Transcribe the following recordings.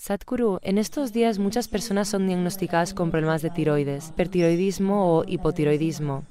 Sadhguru, en estos días muchas personas son diagnosticadas con problemas de tiroides, hipertiroidismo o hipotiroidismo.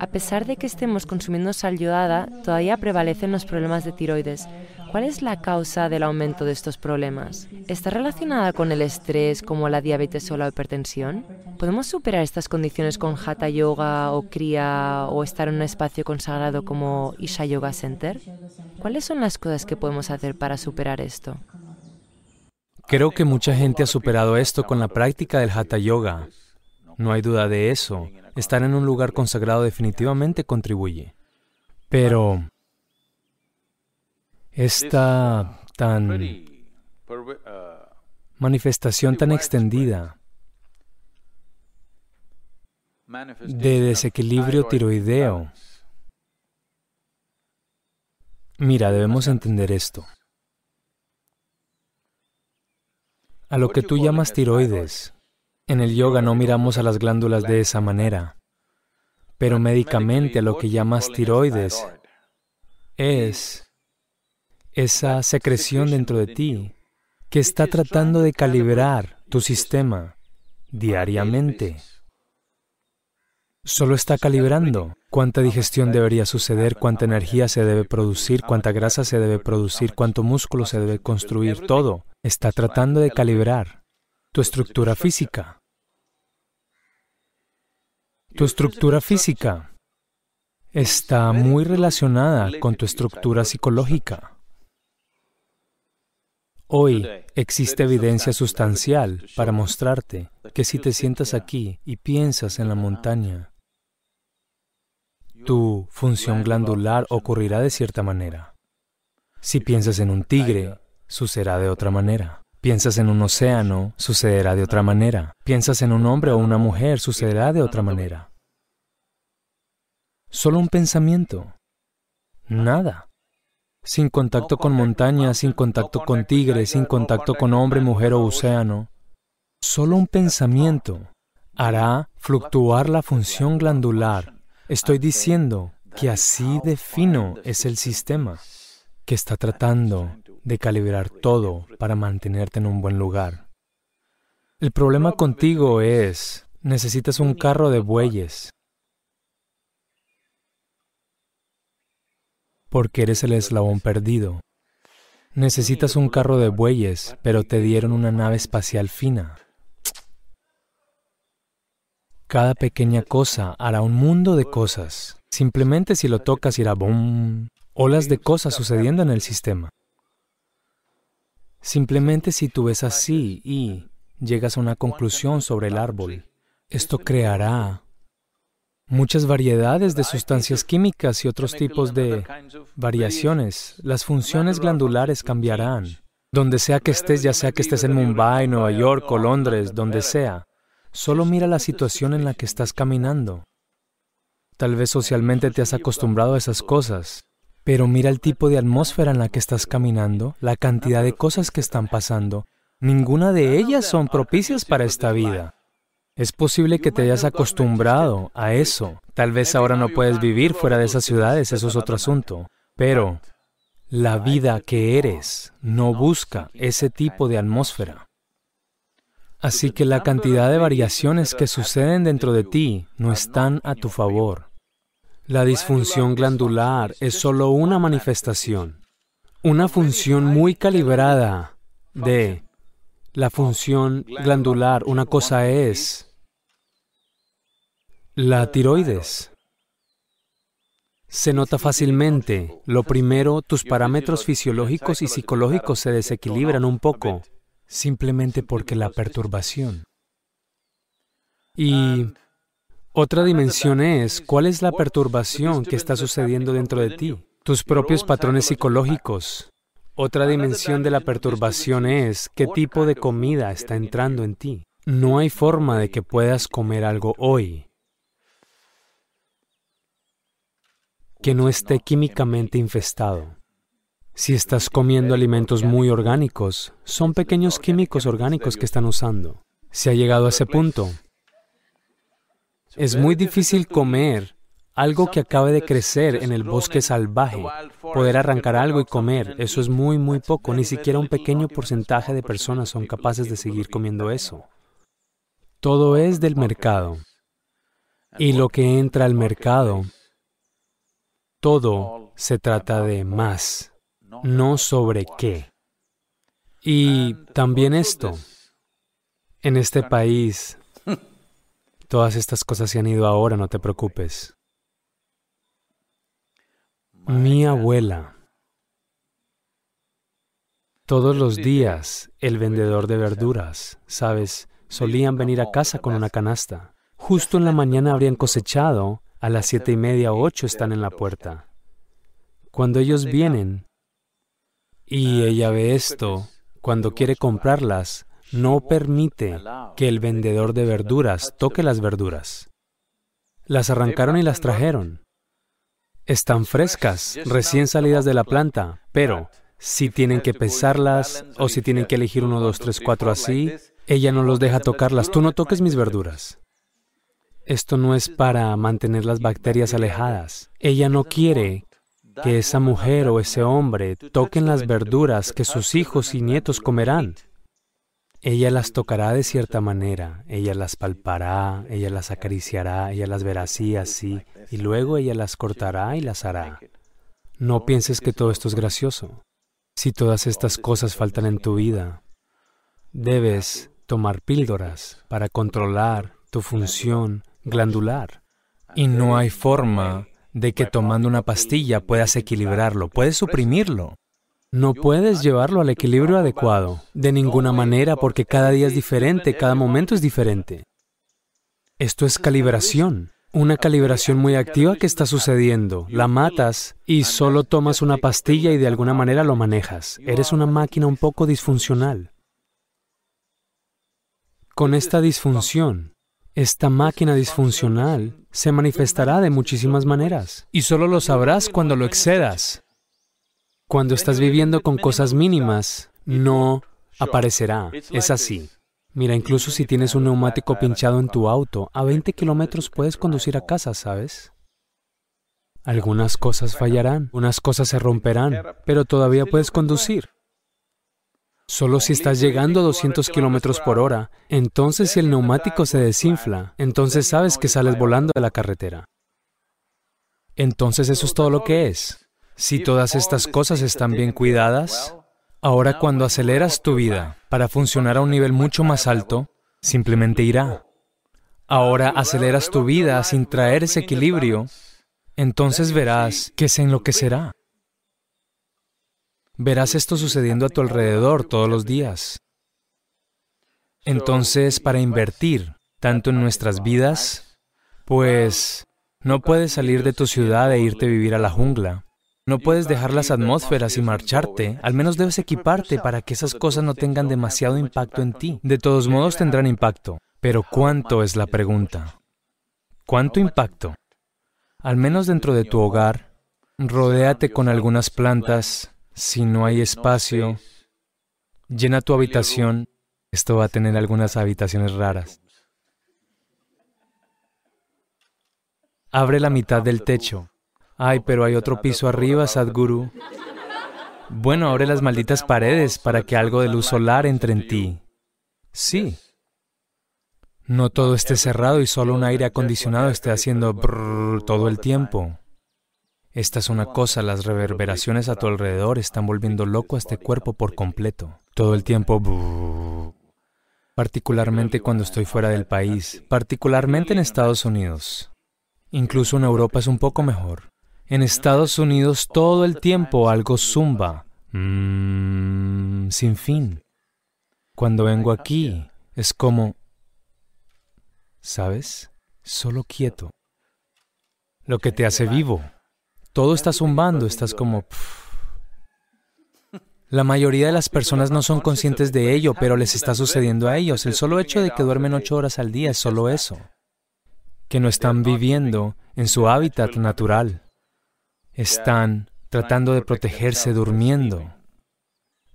A pesar de que estemos consumiendo sal yodada, todavía prevalecen los problemas de tiroides. ¿Cuál es la causa del aumento de estos problemas? ¿Está relacionada con el estrés como la diabetes o la hipertensión? ¿Podemos superar estas condiciones con Hatha Yoga o Kriya o estar en un espacio consagrado como Isha Yoga Center? ¿Cuáles son las cosas que podemos hacer para superar esto? Creo que mucha gente ha superado esto con la práctica del Hatha Yoga. No hay duda de eso. Estar en un lugar consagrado definitivamente contribuye. Pero esta tan manifestación tan extendida de desequilibrio tiroideo. Mira, debemos entender esto. A lo que tú llamas tiroides, en el yoga no miramos a las glándulas de esa manera, pero médicamente lo que llamas tiroides es esa secreción dentro de ti que está tratando de calibrar tu sistema diariamente. Solo está calibrando cuánta digestión debería suceder, cuánta energía se debe producir, cuánta grasa se debe producir, cuánto músculo se debe construir, todo. Está tratando de calibrar tu estructura física. Tu estructura física está muy relacionada con tu estructura psicológica. Hoy existe evidencia sustancial para mostrarte que si te sientas aquí y piensas en la montaña, tu función glandular ocurrirá de cierta manera. Si piensas en un tigre, sucederá de otra manera. Piensas en un océano, sucederá de otra manera. Piensas en un hombre o una mujer, sucederá de otra manera. Solo un pensamiento. Nada. Sin contacto con montañas, sin contacto con tigre, sin contacto con hombre, mujer o océano. Solo un pensamiento hará fluctuar la función glandular Estoy diciendo que así de fino es el sistema que está tratando de calibrar todo para mantenerte en un buen lugar. El problema contigo es, necesitas un carro de bueyes, porque eres el eslabón perdido. Necesitas un carro de bueyes, pero te dieron una nave espacial fina. Cada pequeña cosa hará un mundo de cosas. Simplemente si lo tocas irá boom. Olas de cosas sucediendo en el sistema. Simplemente si tú ves así y llegas a una conclusión sobre el árbol, esto creará muchas variedades de sustancias químicas y otros tipos de variaciones. Las funciones glandulares cambiarán. Donde sea que estés, ya sea que estés en Mumbai, Nueva York o Londres, donde sea, Solo mira la situación en la que estás caminando. Tal vez socialmente te has acostumbrado a esas cosas, pero mira el tipo de atmósfera en la que estás caminando, la cantidad de cosas que están pasando. Ninguna de ellas son propicias para esta vida. Es posible que te hayas acostumbrado a eso. Tal vez ahora no puedes vivir fuera de esas ciudades, eso es otro asunto. Pero la vida que eres no busca ese tipo de atmósfera. Así que la cantidad de variaciones que suceden dentro de ti no están a tu favor. La disfunción glandular es solo una manifestación, una función muy calibrada de la función glandular. Una cosa es la tiroides. Se nota fácilmente. Lo primero, tus parámetros fisiológicos y psicológicos se desequilibran un poco simplemente porque la perturbación. Y otra dimensión es cuál es la perturbación que está sucediendo dentro de ti, tus propios patrones psicológicos. Otra dimensión de la perturbación es qué tipo de comida está entrando en ti. No hay forma de que puedas comer algo hoy que no esté químicamente infestado. Si estás comiendo alimentos muy orgánicos, son pequeños químicos orgánicos que están usando. Se ha llegado a ese punto. Es muy difícil comer algo que acabe de crecer en el bosque salvaje, poder arrancar algo y comer, eso es muy, muy poco. Ni siquiera un pequeño porcentaje de personas son capaces de seguir comiendo eso. Todo es del mercado. Y lo que entra al mercado, todo se trata de más, no sobre qué. Y también esto, en este país, todas estas cosas se han ido ahora, no te preocupes. Mi abuela. Todos los días, el vendedor de verduras, ¿sabes? Solían venir a casa con una canasta. Justo en la mañana habrían cosechado, a las siete y media o ocho están en la puerta. Cuando ellos vienen y ella ve esto, cuando quiere comprarlas, no permite que el vendedor de verduras toque las verduras. Las arrancaron y las trajeron. Están frescas, recién salidas de la planta, pero si tienen que pesarlas o si tienen que elegir uno, dos, tres, cuatro así, ella no los deja tocarlas. Tú no toques mis verduras. Esto no es para mantener las bacterias alejadas. Ella no quiere que esa mujer o ese hombre toquen las verduras que sus hijos y nietos comerán. Ella las tocará de cierta manera, ella las palpará, ella las acariciará, ella las verá así, así, y luego ella las cortará y las hará. No pienses que todo esto es gracioso. Si todas estas cosas faltan en tu vida, debes tomar píldoras para controlar tu función glandular. Y no hay forma de que tomando una pastilla puedas equilibrarlo, puedes suprimirlo. No puedes llevarlo al equilibrio adecuado, de ninguna manera, porque cada día es diferente, cada momento es diferente. Esto es calibración, una calibración muy activa que está sucediendo. La matas y solo tomas una pastilla y de alguna manera lo manejas. Eres una máquina un poco disfuncional. Con esta disfunción, esta máquina disfuncional se manifestará de muchísimas maneras y solo lo sabrás cuando lo excedas. Cuando estás viviendo con cosas mínimas, no aparecerá. Es así. Mira, incluso si tienes un neumático pinchado en tu auto, a 20 kilómetros puedes conducir a casa, ¿sabes? Algunas cosas fallarán, unas cosas se romperán, pero todavía puedes conducir. Solo si estás llegando a 200 kilómetros por hora, entonces si el neumático se desinfla, entonces sabes que sales volando de la carretera. Entonces eso es todo lo que es. Si todas estas cosas están bien cuidadas, ahora cuando aceleras tu vida para funcionar a un nivel mucho más alto, simplemente irá. Ahora aceleras tu vida sin traer ese equilibrio, entonces verás que se enloquecerá. Verás esto sucediendo a tu alrededor todos los días. Entonces, para invertir tanto en nuestras vidas, pues no puedes salir de tu ciudad e irte a vivir a la jungla. No puedes dejar las atmósferas y marcharte, al menos debes equiparte para que esas cosas no tengan demasiado impacto en ti. De todos modos tendrán impacto, pero ¿cuánto es la pregunta? ¿Cuánto impacto? Al menos dentro de tu hogar, rodéate con algunas plantas, si no hay espacio, llena tu habitación, esto va a tener algunas habitaciones raras. Abre la mitad del techo, Ay, pero hay otro piso arriba, Sadhguru. Bueno, abre las malditas paredes para que algo de luz solar entre en ti. Sí. No todo esté cerrado y solo un aire acondicionado esté haciendo brrr todo el tiempo. Esta es una cosa, las reverberaciones a tu alrededor están volviendo loco a este cuerpo por completo. Todo el tiempo... Particularmente cuando estoy fuera del país, particularmente en Estados Unidos. Incluso en Europa es un poco mejor. En Estados Unidos todo el tiempo algo zumba, mm, sin fin. Cuando vengo aquí es como, ¿sabes? Solo quieto. Lo que te hace vivo. Todo está zumbando, estás como... La mayoría de las personas no son conscientes de ello, pero les está sucediendo a ellos. El solo hecho de que duermen ocho horas al día es solo eso. Que no están viviendo en su hábitat natural están tratando de protegerse durmiendo.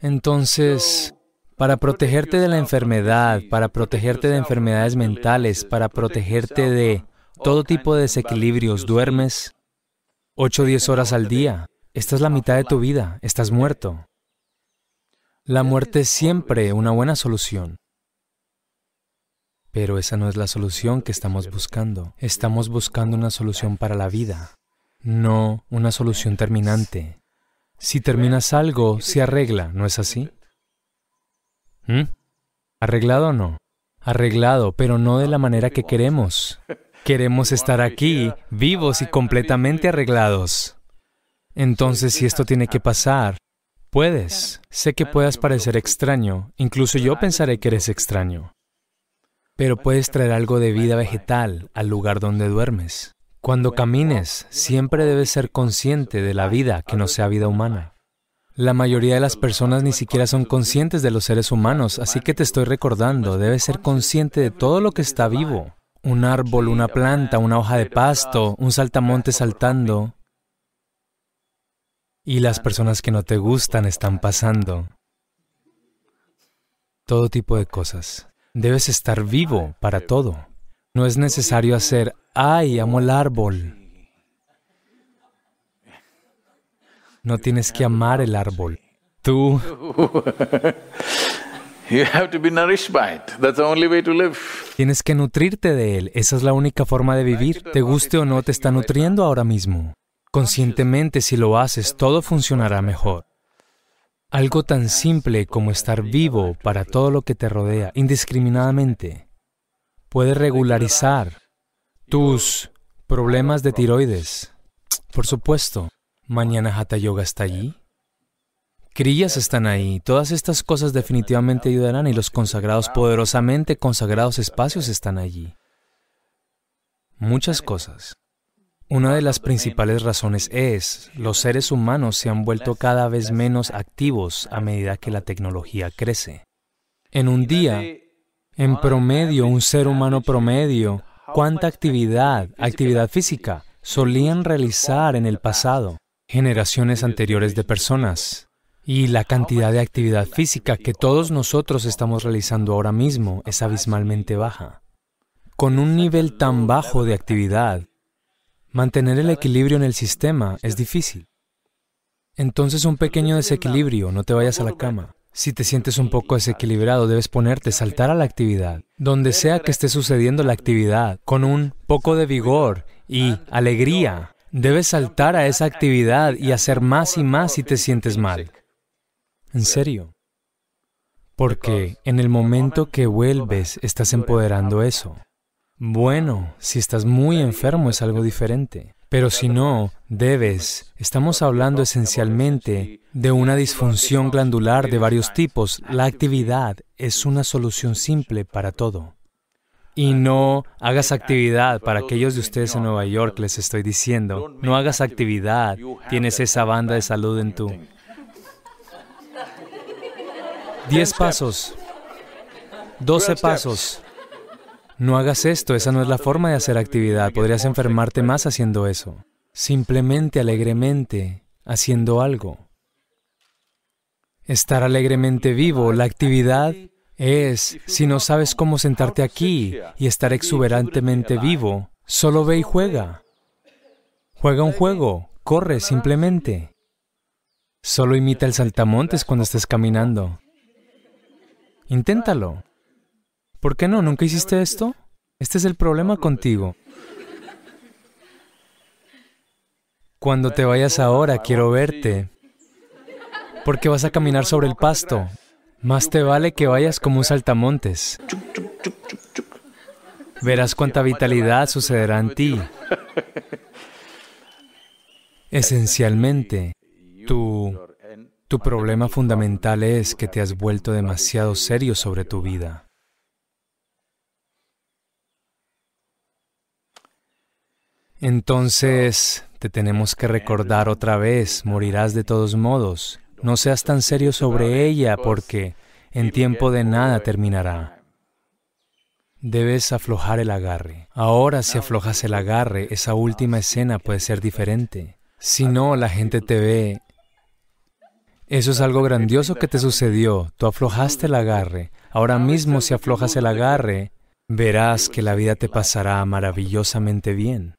Entonces, para protegerte de la enfermedad, para protegerte de enfermedades mentales, para protegerte de todo tipo de desequilibrios, duermes 8 o 10 horas al día. Esta es la mitad de tu vida, estás muerto. La muerte es siempre una buena solución. Pero esa no es la solución que estamos buscando. Estamos buscando una solución para la vida, no una solución terminante. Si terminas algo, se arregla, ¿no es así? ¿Mm? ¿Arreglado o no? Arreglado, pero no de la manera que queremos. Queremos estar aquí, vivos y completamente arreglados. Entonces, si esto tiene que pasar, puedes. Sé que puedas parecer extraño, incluso yo pensaré que eres extraño. Pero puedes traer algo de vida vegetal al lugar donde duermes. Cuando camines, siempre debes ser consciente de la vida que no sea vida humana. La mayoría de las personas ni siquiera son conscientes de los seres humanos, así que te estoy recordando, debes ser consciente de todo lo que está vivo. Un árbol, una planta, una hoja de pasto, un saltamonte saltando. Y las personas que no te gustan están pasando. Todo tipo de cosas. Debes estar vivo para todo. No es necesario hacer, ay, amo el árbol. No tienes que amar el árbol. Tú Tienes que nutrirte de él. Esa es la única forma de vivir. Te guste o no, te está nutriendo ahora mismo. Conscientemente, si lo haces, todo funcionará mejor. Algo tan simple como estar vivo para todo lo que te rodea, indiscriminadamente, puede regularizar tus problemas de tiroides. Por supuesto, mañana Hatha Yoga está allí. Crillas están ahí. Todas estas cosas definitivamente ayudarán y los consagrados, poderosamente consagrados espacios están allí. Muchas cosas. Una de las principales razones es, los seres humanos se han vuelto cada vez menos activos a medida que la tecnología crece. En un día, en promedio, un ser humano promedio, ¿cuánta actividad, actividad física, solían realizar en el pasado generaciones anteriores de personas? Y la cantidad de actividad física que todos nosotros estamos realizando ahora mismo es abismalmente baja. Con un nivel tan bajo de actividad, Mantener el equilibrio en el sistema es difícil. Entonces un pequeño desequilibrio, no te vayas a la cama. Si te sientes un poco desequilibrado, debes ponerte, saltar a la actividad. Donde sea que esté sucediendo la actividad, con un poco de vigor y alegría, debes saltar a esa actividad y hacer más y más si te sientes mal en serio. Porque en el momento que vuelves estás empoderando eso. Bueno, si estás muy enfermo es algo diferente, pero si no, debes. Estamos hablando esencialmente de una disfunción glandular de varios tipos. La actividad es una solución simple para todo. Y no hagas actividad, para aquellos de ustedes en Nueva York les estoy diciendo, no hagas actividad, tienes esa banda de salud en tu 10 pasos, 12 pasos. No hagas esto, esa no es la forma de hacer actividad. Podrías enfermarte más haciendo eso. Simplemente, alegremente, haciendo algo. Estar alegremente vivo, la actividad es, si no sabes cómo sentarte aquí y estar exuberantemente vivo, solo ve y juega. Juega un juego, corre simplemente. Solo imita el saltamontes cuando estés caminando. Inténtalo. ¿Por qué no? ¿Nunca hiciste esto? Este es el problema contigo. Cuando te vayas ahora, quiero verte. Porque vas a caminar sobre el pasto. Más te vale que vayas como un saltamontes. Verás cuánta vitalidad sucederá en ti. Esencialmente, tu, tu problema fundamental es que te has vuelto demasiado serio sobre tu vida. Entonces, te tenemos que recordar otra vez, morirás de todos modos. No seas tan serio sobre ella porque en tiempo de nada terminará. Debes aflojar el agarre. Ahora si aflojas el agarre, esa última escena puede ser diferente. Si no, la gente te ve. Eso es algo grandioso que te sucedió. Tú aflojaste el agarre. Ahora mismo si aflojas el agarre, verás que la vida te pasará maravillosamente bien.